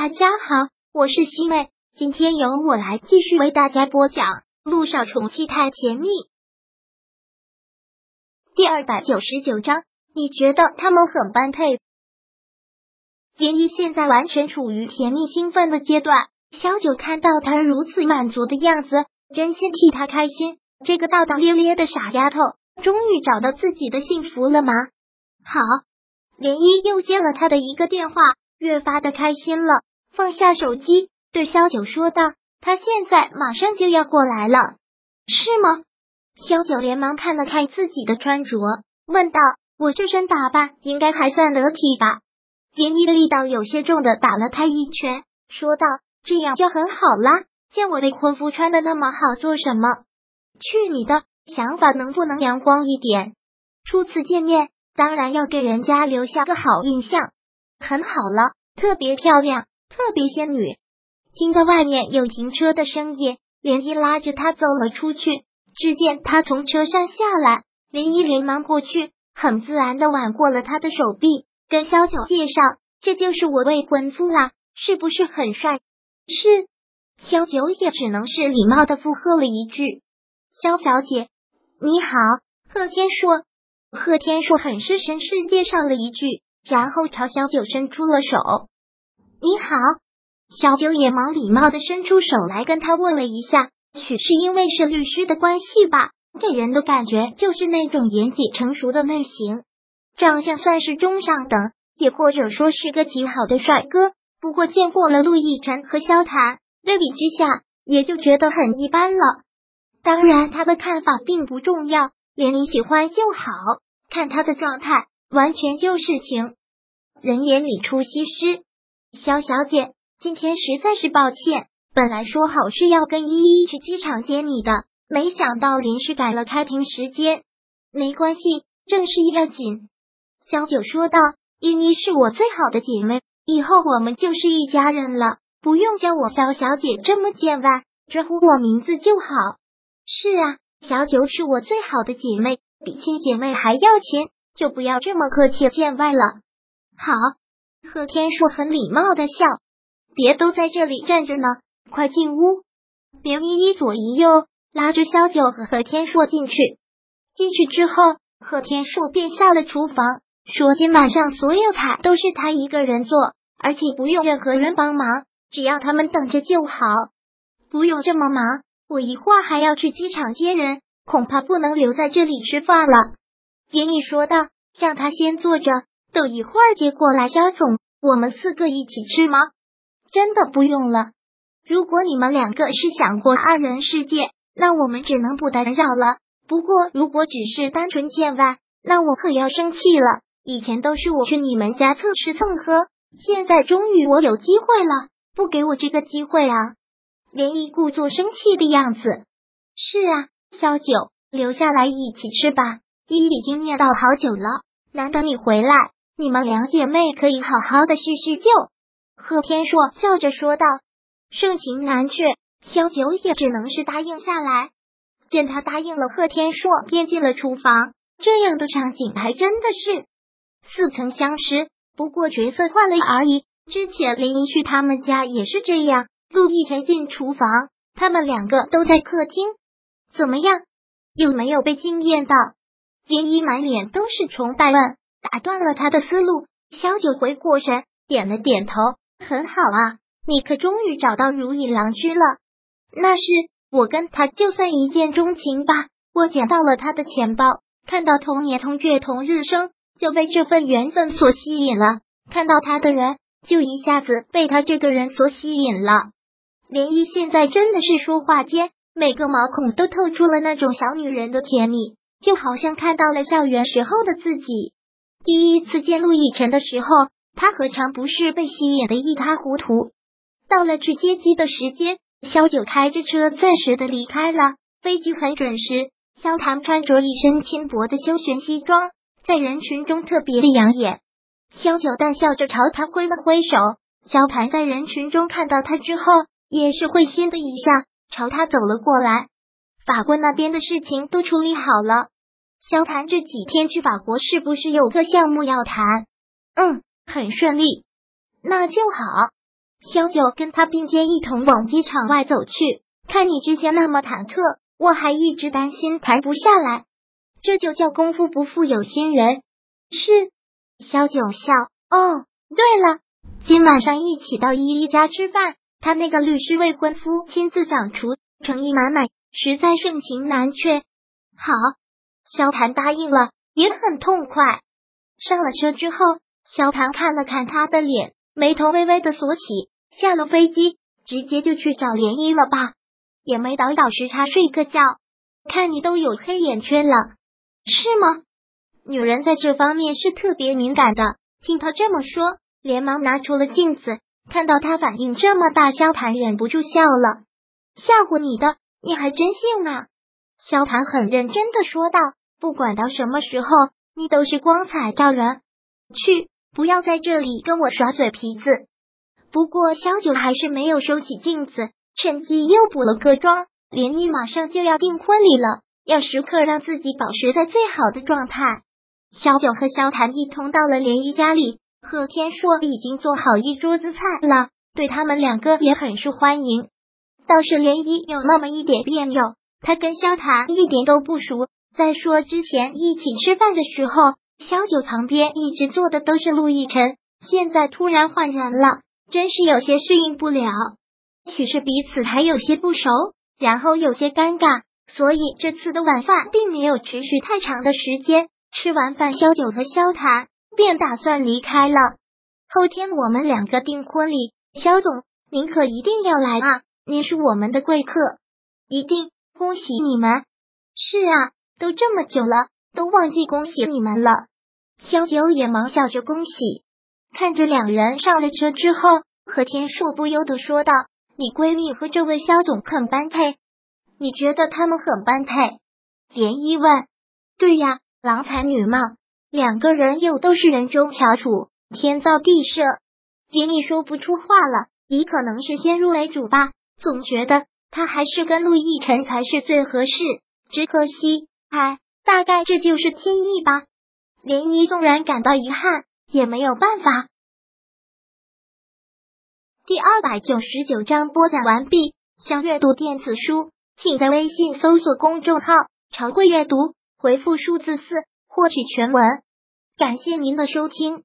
大家好，我是西妹，今天由我来继续为大家播讲《路上宠妻太甜蜜》第二百九十九章。你觉得他们很般配？林一现在完全处于甜蜜兴奋的阶段，小九看到他如此满足的样子，真心替他开心。这个大大咧咧的傻丫头，终于找到自己的幸福了吗？好，连一又接了他的一个电话。越发的开心了，放下手机，对萧九说道：“他现在马上就要过来了，是吗？”萧九连忙看了看自己的穿着，问道：“我这身打扮应该还算得体吧？”林一的力道有些重的打了他一拳，说道：“这样就很好啦，见我未婚夫穿的那么好做什么？去你的！想法能不能阳光一点？初次见面，当然要给人家留下个好印象。”很好了，特别漂亮，特别仙女。听到外面有停车的声音，连依拉着他走了出去。只见他从车上下来，连依连忙过去，很自然的挽过了他的手臂，跟萧九介绍：“这就是我未婚夫啦，是不是很帅？”是。萧九也只能是礼貌的附和了一句：“萧小姐，你好。”贺天硕，贺天硕很是绅士介绍了一句。然后朝萧九伸出了手。你好，小九也忙礼貌的伸出手来跟他握了一下。许是因为是律师的关系吧，给人的感觉就是那种严谨成熟的类型，长相算是中上等，也或者说是个极好的帅哥。不过见过了陆亦辰和萧谈，对比之下也就觉得很一般了。当然，他的看法并不重要，连你喜欢就好，看他的状态，完全就是情。人眼里出西施，肖小姐，今天实在是抱歉。本来说好是要跟依依去机场接你的，没想到临时改了开庭时间。没关系，正事要紧。小九说道：“依依是我最好的姐妹，以后我们就是一家人了，不用叫我肖小姐这么见外，直呼我名字就好。”是啊，小九是我最好的姐妹，比亲姐妹还要亲，就不要这么客气见外了。好，贺天硕很礼貌的笑，别都在这里站着呢，快进屋。连依依左一右拉着萧九和贺天硕进去。进去之后，贺天硕便下了厨房，说今晚上所有菜都是他一个人做，而且不用任何人帮忙，只要他们等着就好。不用这么忙，我一会儿还要去机场接人，恐怕不能留在这里吃饭了。连毅说道，让他先坐着。等一会儿接过来，肖总，我们四个一起吃吗？真的不用了。如果你们两个是想过二人世界，那我们只能不打扰了。不过如果只是单纯见外，那我可要生气了。以前都是我去你们家蹭吃蹭喝，现在终于我有机会了，不给我这个机会啊？连一故作生气的样子。是啊，萧九，留下来一起吃吧。依已经念叨好久了，难得你回来。你们两姐妹可以好好的叙叙旧。”贺天硕笑着说道。盛情难却，萧九也只能是答应下来。见他答应了，贺天硕便进了厨房。这样的场景还真的是似曾相识，不过角色换了而已。之前林一去他们家也是这样，陆亦辰进厨房，他们两个都在客厅。怎么样？有没有被惊艳到？林一满脸都是崇拜问。打断了他的思路，萧九回过神，点了点头，很好啊，你可终于找到如意郎君了。那是我跟他就算一见钟情吧。我捡到了他的钱包，看到同年同月同日生，就被这份缘分所吸引了。看到他的人，就一下子被他这个人所吸引了。涟漪现在真的是说话间，每个毛孔都透出了那种小女人的甜蜜，就好像看到了校园时候的自己。第一次见陆亦辰的时候，他何尝不是被吸引的一塌糊涂？到了去接机的时间，萧九开着车暂时的离开了。飞机很准时，萧谭穿着一身轻薄的休闲西装，在人群中特别的养眼。萧九淡笑着朝他挥了挥手，萧谭在人群中看到他之后，也是会心的一笑，朝他走了过来。法国那边的事情都处理好了。萧谈这几天去法国是不是有个项目要谈？嗯，很顺利，那就好。萧九跟他并肩一同往机场外走去。看你之前那么忐忑，我还一直担心谈不下来。这就叫功夫不负有心人。是，萧九笑。哦，对了，今晚上一起到依依家吃饭，他那个律师未婚夫亲自掌厨，诚意满满，实在盛情难却。好，萧谭答应了，也很痛快。上了车之后，萧谭看了看他的脸，眉头微微的锁起。下了飞机，直接就去找涟漪了吧？也没倒倒时差睡个觉。看你都有黑眼圈了，是吗？女人在这方面是特别敏感的。听他这么说，连忙拿出了镜子，看到他反应这么大，萧谭忍不住笑了。吓唬你的，你还真信啊？萧谭很认真的说道：“不管到什么时候，你都是光彩照人。去，不要在这里跟我耍嘴皮子。”不过萧九还是没有收起镜子，趁机又补了个妆。连漪马上就要订婚礼了，要时刻让自己保持在最好的状态。萧九和萧谭一同到了连漪家里，贺天硕已经做好一桌子菜了，对他们两个也很受欢迎。倒是连漪有那么一点别扭，他跟萧谭一点都不熟。再说之前一起吃饭的时候，萧九旁边一直坐的都是陆亦辰，现在突然换人了。真是有些适应不了，许是彼此还有些不熟，然后有些尴尬，所以这次的晚饭并没有持续太长的时间。吃完饭，萧九和萧谈便打算离开了。后天我们两个订婚礼，萧总您可一定要来啊！您是我们的贵客，一定恭喜你们。是啊，都这么久了，都忘记恭喜你们了。萧九也忙笑着恭喜。看着两人上了车之后，何天硕不由得说道：“你闺蜜和这位肖总很般配，你觉得他们很般配？”连漪问：“对呀，郎才女貌，两个人又都是人中翘楚，天造地设。”连漪说不出话了，也可能是先入为主吧，总觉得他还是跟陆亦辰才是最合适。只可惜，哎，大概这就是天意吧。连漪纵然感到遗憾。也没有办法。第二百九十九章播讲完毕。想阅读电子书，请在微信搜索公众号“常会阅读”，回复数字四获取全文。感谢您的收听。